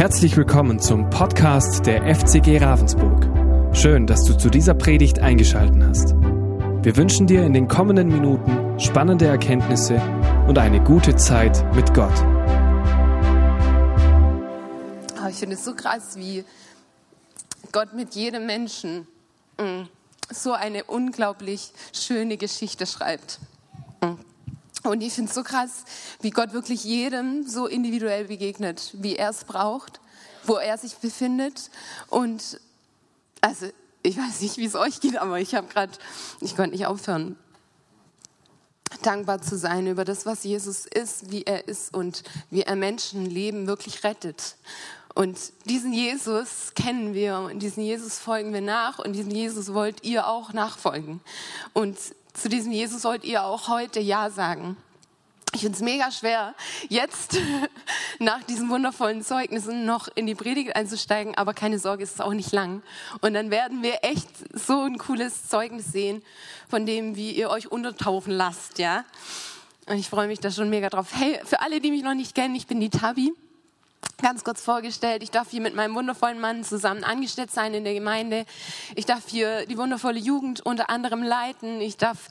Herzlich willkommen zum Podcast der FCG Ravensburg. Schön, dass du zu dieser Predigt eingeschaltet hast. Wir wünschen dir in den kommenden Minuten spannende Erkenntnisse und eine gute Zeit mit Gott. Oh, ich finde es so krass, wie Gott mit jedem Menschen mm, so eine unglaublich schöne Geschichte schreibt. Und ich finde es so krass, wie Gott wirklich jedem so individuell begegnet, wie er es braucht, wo er sich befindet. Und also ich weiß nicht, wie es euch geht, aber ich habe gerade, ich konnte nicht aufhören, dankbar zu sein über das, was Jesus ist, wie er ist und wie er Menschenleben wirklich rettet. Und diesen Jesus kennen wir und diesen Jesus folgen wir nach und diesen Jesus wollt ihr auch nachfolgen. Und zu diesem Jesus sollt ihr auch heute Ja sagen. Ich finde es mega schwer, jetzt nach diesen wundervollen Zeugnissen noch in die Predigt einzusteigen, aber keine Sorge, es ist auch nicht lang. Und dann werden wir echt so ein cooles Zeugnis sehen, von dem, wie ihr euch untertauchen lasst, ja. Und ich freue mich da schon mega drauf. Hey, für alle, die mich noch nicht kennen, ich bin die Tabi ganz kurz vorgestellt. Ich darf hier mit meinem wundervollen Mann zusammen angestellt sein in der Gemeinde. Ich darf hier die wundervolle Jugend unter anderem leiten. Ich darf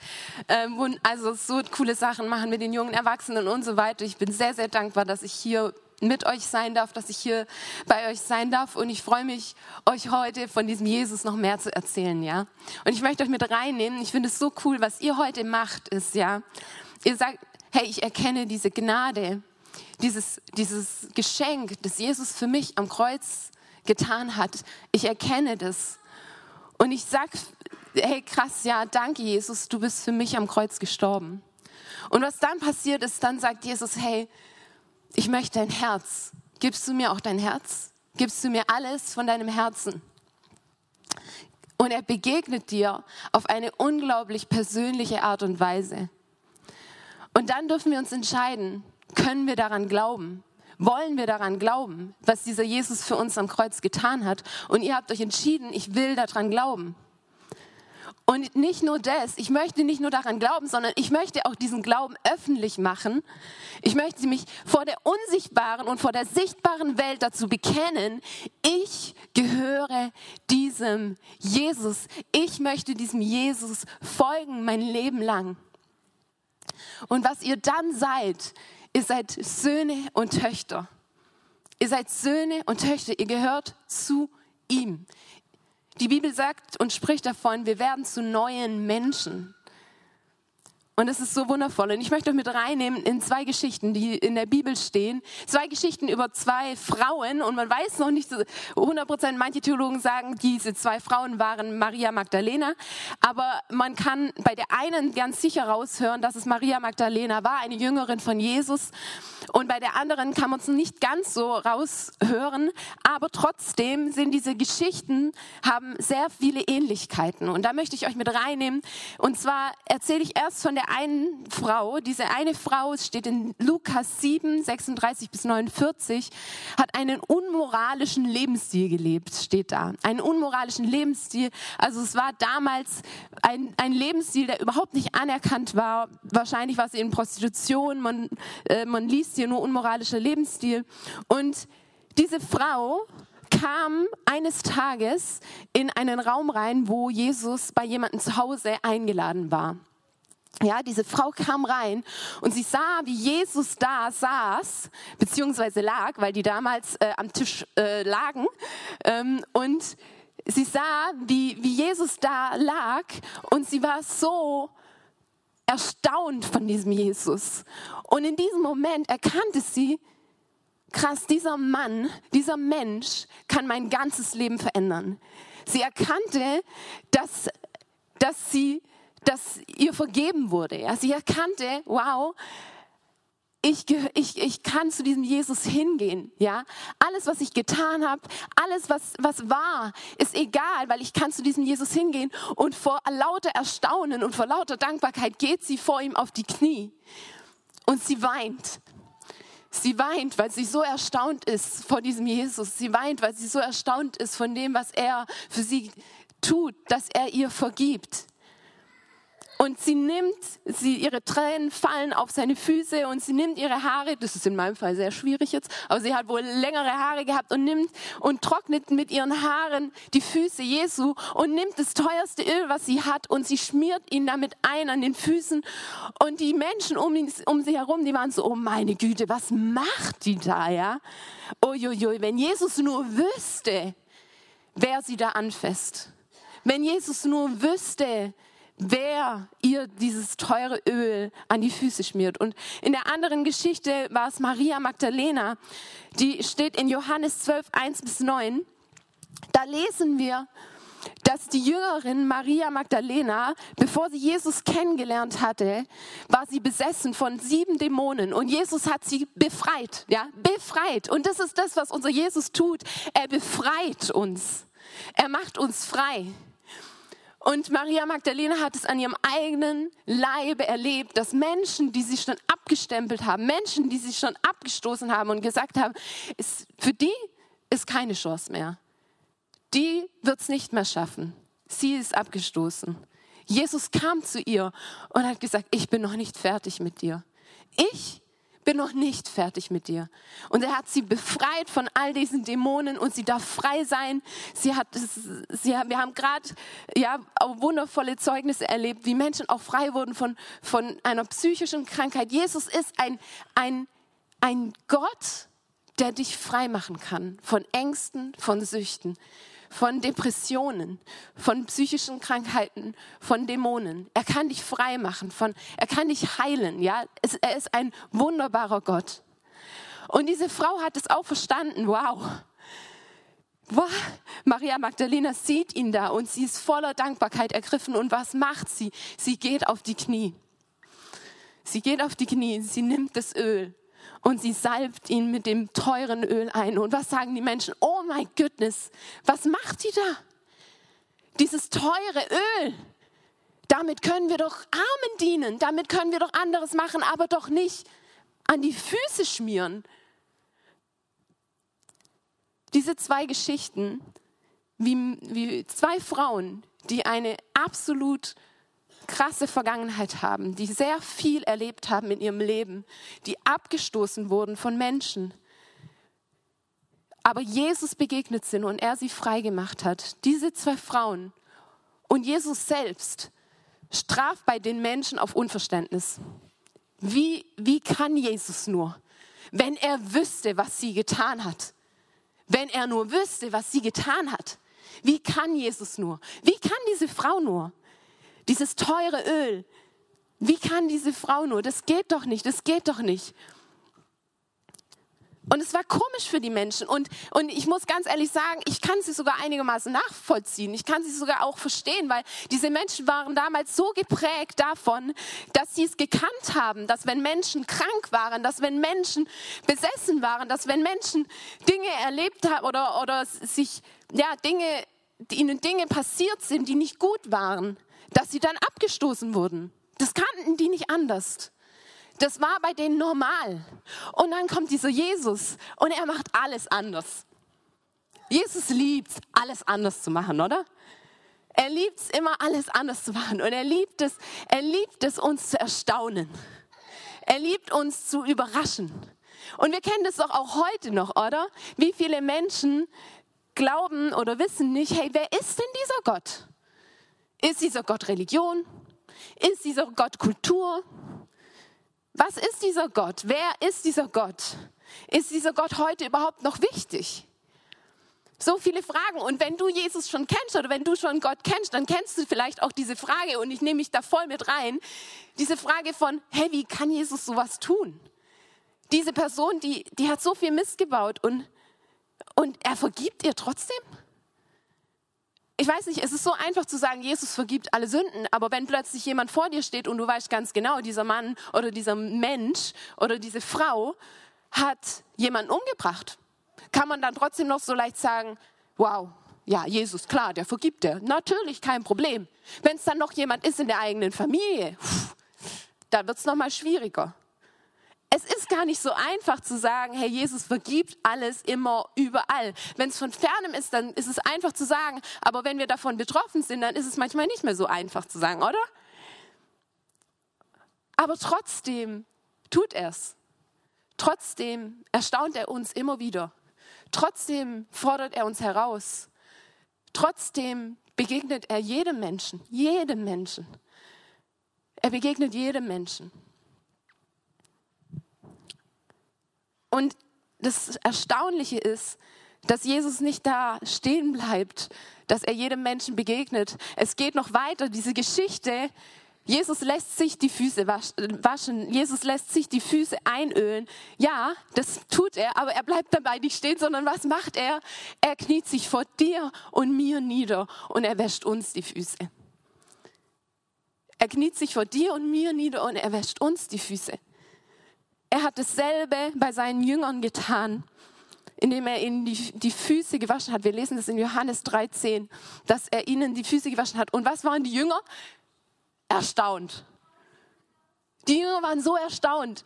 äh, also so coole Sachen machen mit den jungen Erwachsenen und so weiter. Ich bin sehr, sehr dankbar, dass ich hier mit euch sein darf, dass ich hier bei euch sein darf und ich freue mich, euch heute von diesem Jesus noch mehr zu erzählen, ja. Und ich möchte euch mit reinnehmen. Ich finde es so cool, was ihr heute macht, ist ja. Ihr sagt, hey, ich erkenne diese Gnade dieses, dieses Geschenk, das Jesus für mich am Kreuz getan hat, ich erkenne das. Und ich sage, hey krass, ja, danke Jesus, du bist für mich am Kreuz gestorben. Und was dann passiert ist, dann sagt Jesus, hey, ich möchte dein Herz. Gibst du mir auch dein Herz? Gibst du mir alles von deinem Herzen? Und er begegnet dir auf eine unglaublich persönliche Art und Weise. Und dann dürfen wir uns entscheiden, können wir daran glauben? Wollen wir daran glauben, was dieser Jesus für uns am Kreuz getan hat? Und ihr habt euch entschieden, ich will daran glauben. Und nicht nur das, ich möchte nicht nur daran glauben, sondern ich möchte auch diesen Glauben öffentlich machen. Ich möchte mich vor der unsichtbaren und vor der sichtbaren Welt dazu bekennen, ich gehöre diesem Jesus. Ich möchte diesem Jesus folgen mein Leben lang. Und was ihr dann seid, Ihr seid Söhne und Töchter. Ihr seid Söhne und Töchter. Ihr gehört zu ihm. Die Bibel sagt und spricht davon, wir werden zu neuen Menschen. Und es ist so wundervoll. Und ich möchte euch mit reinnehmen in zwei Geschichten, die in der Bibel stehen. Zwei Geschichten über zwei Frauen. Und man weiß noch nicht so 100 Prozent, manche Theologen sagen, diese zwei Frauen waren Maria Magdalena. Aber man kann bei der einen ganz sicher raushören, dass es Maria Magdalena war, eine Jüngerin von Jesus. Und bei der anderen kann man es nicht ganz so raushören. Aber trotzdem sind diese Geschichten, haben sehr viele Ähnlichkeiten. Und da möchte ich euch mit reinnehmen. Und zwar erzähle ich erst von der einen Frau, diese eine Frau, es steht in Lukas 7, 36 bis 49, hat einen unmoralischen Lebensstil gelebt, steht da. Einen unmoralischen Lebensstil. Also es war damals ein, ein Lebensstil, der überhaupt nicht anerkannt war. Wahrscheinlich war sie in Prostitution, man, äh, man liest hier nur unmoralischer Lebensstil. Und diese Frau kam eines Tages in einen Raum rein, wo Jesus bei jemandem zu Hause eingeladen war. Ja, diese Frau kam rein und sie sah, wie Jesus da saß, beziehungsweise lag, weil die damals äh, am Tisch äh, lagen. Ähm, und sie sah, wie, wie Jesus da lag und sie war so erstaunt von diesem Jesus. Und in diesem Moment erkannte sie, krass, dieser Mann, dieser Mensch kann mein ganzes Leben verändern. Sie erkannte, dass, dass sie dass ihr vergeben wurde. Ja? Sie erkannte, wow, ich, ich, ich kann zu diesem Jesus hingehen. Ja? Alles, was ich getan habe, alles, was, was war, ist egal, weil ich kann zu diesem Jesus hingehen. Und vor lauter Erstaunen und vor lauter Dankbarkeit geht sie vor ihm auf die Knie. Und sie weint. Sie weint, weil sie so erstaunt ist vor diesem Jesus. Sie weint, weil sie so erstaunt ist von dem, was er für sie tut, dass er ihr vergibt. Und sie nimmt, sie, ihre Tränen fallen auf seine Füße und sie nimmt ihre Haare, das ist in meinem Fall sehr schwierig jetzt, aber sie hat wohl längere Haare gehabt und nimmt und trocknet mit ihren Haaren die Füße Jesu und nimmt das teuerste Öl, was sie hat und sie schmiert ihn damit ein an den Füßen und die Menschen um, um sie herum, die waren so, oh meine Güte, was macht die da, ja? Uiuiui, wenn Jesus nur wüsste, wer sie da anfasst. Wenn Jesus nur wüsste, wer ihr dieses teure Öl an die Füße schmiert. Und in der anderen Geschichte war es Maria Magdalena, die steht in Johannes 12, 1 bis 9. Da lesen wir, dass die Jüngerin Maria Magdalena, bevor sie Jesus kennengelernt hatte, war sie besessen von sieben Dämonen und Jesus hat sie befreit, ja, befreit. Und das ist das, was unser Jesus tut. Er befreit uns. Er macht uns frei. Und Maria Magdalena hat es an ihrem eigenen Leibe erlebt, dass Menschen, die sie schon abgestempelt haben, Menschen, die sie schon abgestoßen haben und gesagt haben, ist, für die ist keine Chance mehr. Die wird es nicht mehr schaffen. Sie ist abgestoßen. Jesus kam zu ihr und hat gesagt, ich bin noch nicht fertig mit dir. Ich bin noch nicht fertig mit dir. Und er hat sie befreit von all diesen Dämonen und sie darf frei sein. Sie hat, sie, wir haben gerade ja, wundervolle Zeugnisse erlebt, wie Menschen auch frei wurden von, von einer psychischen Krankheit. Jesus ist ein, ein, ein Gott, der dich frei machen kann von Ängsten, von Süchten von Depressionen, von psychischen Krankheiten, von Dämonen. Er kann dich frei machen, von, er kann dich heilen. Ja, es, er ist ein wunderbarer Gott. Und diese Frau hat es auch verstanden. Wow. wow. Maria Magdalena sieht ihn da und sie ist voller Dankbarkeit ergriffen. Und was macht sie? Sie geht auf die Knie. Sie geht auf die Knie, sie nimmt das Öl und sie salbt ihn mit dem teuren Öl ein. Und was sagen die Menschen? Oh my goodness, was macht die da? Dieses teure Öl. Damit können wir doch Armen dienen, damit können wir doch anderes machen, aber doch nicht an die Füße schmieren. Diese zwei Geschichten, wie, wie zwei Frauen, die eine absolut krasse Vergangenheit haben, die sehr viel erlebt haben in ihrem Leben, die abgestoßen wurden von Menschen, aber Jesus begegnet sind und er sie frei gemacht hat. Diese zwei Frauen und Jesus selbst straft bei den Menschen auf Unverständnis. Wie, wie kann Jesus nur, wenn er wüsste, was sie getan hat? Wenn er nur wüsste, was sie getan hat. Wie kann Jesus nur? Wie kann diese Frau nur? Dieses teure Öl. Wie kann diese Frau nur? Das geht doch nicht, das geht doch nicht. Und es war komisch für die Menschen. Und, und ich muss ganz ehrlich sagen, ich kann sie sogar einigermaßen nachvollziehen. Ich kann sie sogar auch verstehen, weil diese Menschen waren damals so geprägt davon, dass sie es gekannt haben, dass wenn Menschen krank waren, dass wenn Menschen besessen waren, dass wenn Menschen Dinge erlebt haben oder, oder sich, ja, Dinge, ihnen Dinge passiert sind, die nicht gut waren, dass sie dann abgestoßen wurden. Das kannten die nicht anders. Das war bei denen normal. Und dann kommt dieser Jesus und er macht alles anders. Jesus liebt alles anders zu machen, oder? Er liebt es immer, alles anders zu machen. Und er liebt es, er liebt es, uns zu erstaunen. Er liebt uns zu überraschen. Und wir kennen das doch auch heute noch, oder? Wie viele Menschen glauben oder wissen nicht, hey, wer ist denn dieser Gott? Ist dieser Gott Religion? Ist dieser Gott Kultur? Was ist dieser Gott? Wer ist dieser Gott? Ist dieser Gott heute überhaupt noch wichtig? So viele Fragen. Und wenn du Jesus schon kennst oder wenn du schon Gott kennst, dann kennst du vielleicht auch diese Frage und ich nehme mich da voll mit rein. Diese Frage von, hey, wie kann Jesus sowas tun? Diese Person, die, die hat so viel Mist gebaut und, und er vergibt ihr trotzdem? Ich weiß nicht, es ist so einfach zu sagen, Jesus vergibt alle Sünden, aber wenn plötzlich jemand vor dir steht und du weißt ganz genau, dieser Mann oder dieser Mensch oder diese Frau hat jemanden umgebracht, kann man dann trotzdem noch so leicht sagen, wow, ja, Jesus, klar, der vergibt dir. Natürlich, kein Problem. Wenn es dann noch jemand ist in der eigenen Familie, da wird es nochmal schwieriger. Gar nicht so einfach zu sagen, Herr Jesus vergibt alles immer überall. Wenn es von fernem ist, dann ist es einfach zu sagen, aber wenn wir davon betroffen sind, dann ist es manchmal nicht mehr so einfach zu sagen, oder? Aber trotzdem tut er es. Trotzdem erstaunt er uns immer wieder. Trotzdem fordert er uns heraus. Trotzdem begegnet er jedem Menschen, jedem Menschen. Er begegnet jedem Menschen. Und das Erstaunliche ist, dass Jesus nicht da stehen bleibt, dass er jedem Menschen begegnet. Es geht noch weiter. Diese Geschichte, Jesus lässt sich die Füße waschen, Jesus lässt sich die Füße einölen. Ja, das tut er, aber er bleibt dabei nicht stehen, sondern was macht er? Er kniet sich vor dir und mir nieder und er wäscht uns die Füße. Er kniet sich vor dir und mir nieder und er wäscht uns die Füße. Er hat dasselbe bei seinen Jüngern getan, indem er ihnen die, die Füße gewaschen hat. Wir lesen das in Johannes 13, dass er ihnen die Füße gewaschen hat. Und was waren die Jünger? Erstaunt. Die Jünger waren so erstaunt.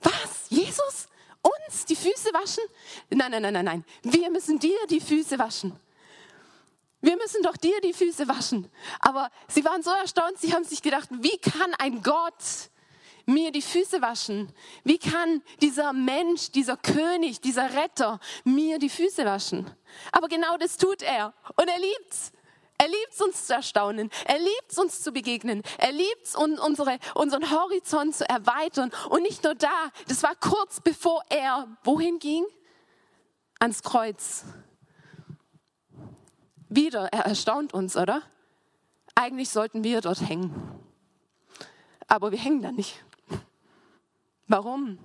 Was? Jesus? Uns die Füße waschen? Nein, nein, nein, nein, nein. Wir müssen dir die Füße waschen. Wir müssen doch dir die Füße waschen. Aber sie waren so erstaunt, sie haben sich gedacht, wie kann ein Gott mir die Füße waschen? Wie kann dieser Mensch, dieser König, dieser Retter mir die Füße waschen? Aber genau das tut er und er liebt's. Er liebt es, uns zu erstaunen. Er liebt es, uns zu begegnen. Er liebt es, unsere, unseren Horizont zu erweitern. Und nicht nur da, das war kurz bevor er wohin ging? Ans Kreuz. Wieder, er erstaunt uns, oder? Eigentlich sollten wir dort hängen. Aber wir hängen da nicht. Warum?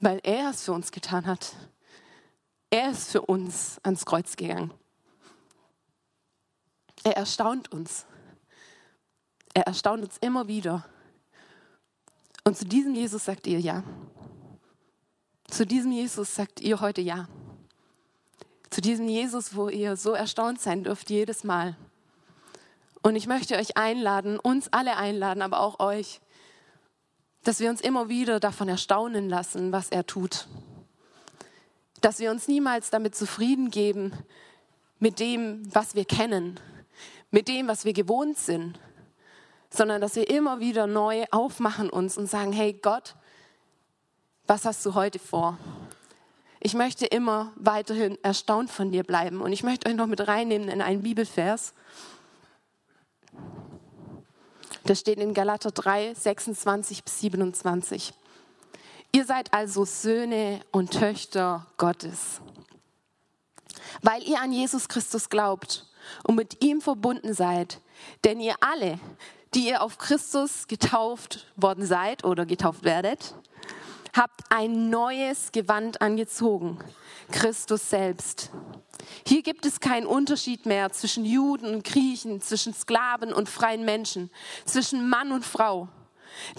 Weil er es für uns getan hat. Er ist für uns ans Kreuz gegangen. Er erstaunt uns. Er erstaunt uns immer wieder. Und zu diesem Jesus sagt ihr ja. Zu diesem Jesus sagt ihr heute ja. Zu diesem Jesus, wo ihr so erstaunt sein dürft jedes Mal. Und ich möchte euch einladen, uns alle einladen, aber auch euch, dass wir uns immer wieder davon erstaunen lassen, was er tut. Dass wir uns niemals damit zufrieden geben mit dem, was wir kennen, mit dem, was wir gewohnt sind, sondern dass wir immer wieder neu aufmachen uns und sagen, hey Gott, was hast du heute vor? Ich möchte immer weiterhin erstaunt von dir bleiben und ich möchte euch noch mit reinnehmen in einen Bibelvers. Das steht in Galater 3, 26 bis 27. Ihr seid also Söhne und Töchter Gottes, weil ihr an Jesus Christus glaubt und mit ihm verbunden seid. Denn ihr alle, die ihr auf Christus getauft worden seid oder getauft werdet, habt ein neues Gewand angezogen, Christus selbst. Hier gibt es keinen Unterschied mehr zwischen Juden und Griechen, zwischen Sklaven und freien Menschen, zwischen Mann und Frau.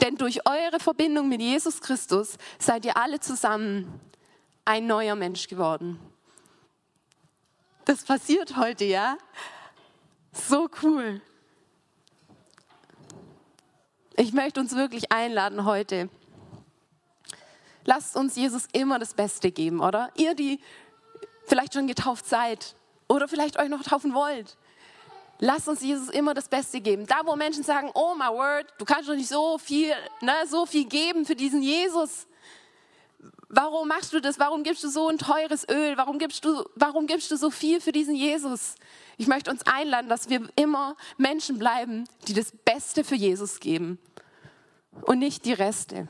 Denn durch eure Verbindung mit Jesus Christus seid ihr alle zusammen ein neuer Mensch geworden. Das passiert heute, ja? So cool. Ich möchte uns wirklich einladen heute. Lasst uns Jesus immer das Beste geben, oder? Ihr, die vielleicht schon getauft seid oder vielleicht euch noch taufen wollt. Lasst uns Jesus immer das Beste geben. Da, wo Menschen sagen, oh my word, du kannst doch nicht so viel, ne, so viel geben für diesen Jesus. Warum machst du das? Warum gibst du so ein teures Öl? Warum gibst du, warum gibst du so viel für diesen Jesus? Ich möchte uns einladen, dass wir immer Menschen bleiben, die das Beste für Jesus geben und nicht die Reste.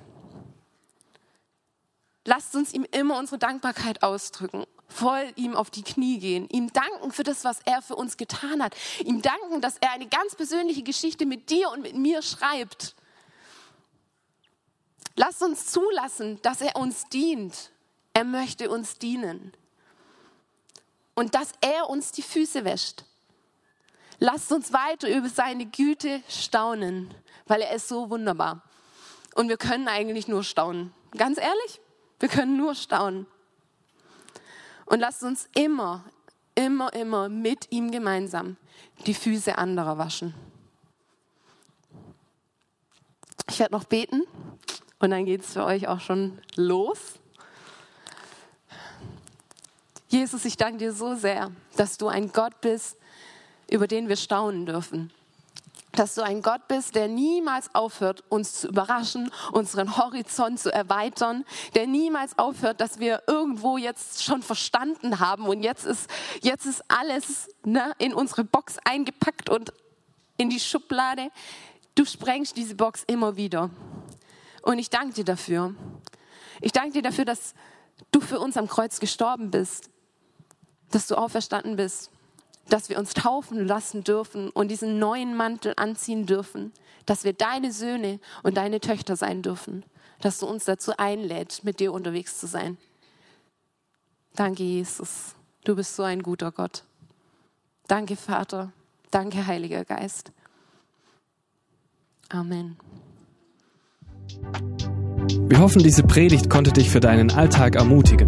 Lasst uns ihm immer unsere Dankbarkeit ausdrücken, voll ihm auf die Knie gehen, ihm danken für das, was er für uns getan hat, ihm danken, dass er eine ganz persönliche Geschichte mit dir und mit mir schreibt. Lasst uns zulassen, dass er uns dient. Er möchte uns dienen. Und dass er uns die Füße wäscht. Lasst uns weiter über seine Güte staunen, weil er ist so wunderbar. Und wir können eigentlich nur staunen. Ganz ehrlich, wir können nur staunen. Und lasst uns immer, immer, immer mit ihm gemeinsam die Füße anderer waschen. Ich werde noch beten und dann geht es für euch auch schon los. Jesus, ich danke dir so sehr, dass du ein Gott bist, über den wir staunen dürfen. Dass du ein Gott bist, der niemals aufhört, uns zu überraschen, unseren Horizont zu erweitern, der niemals aufhört, dass wir irgendwo jetzt schon verstanden haben und jetzt ist, jetzt ist alles ne, in unsere Box eingepackt und in die Schublade. Du sprengst diese Box immer wieder. Und ich danke dir dafür. Ich danke dir dafür, dass du für uns am Kreuz gestorben bist, dass du auferstanden bist dass wir uns taufen lassen dürfen und diesen neuen Mantel anziehen dürfen, dass wir deine Söhne und deine Töchter sein dürfen, dass du uns dazu einlädst, mit dir unterwegs zu sein. Danke, Jesus. Du bist so ein guter Gott. Danke, Vater. Danke, Heiliger Geist. Amen. Wir hoffen, diese Predigt konnte dich für deinen Alltag ermutigen.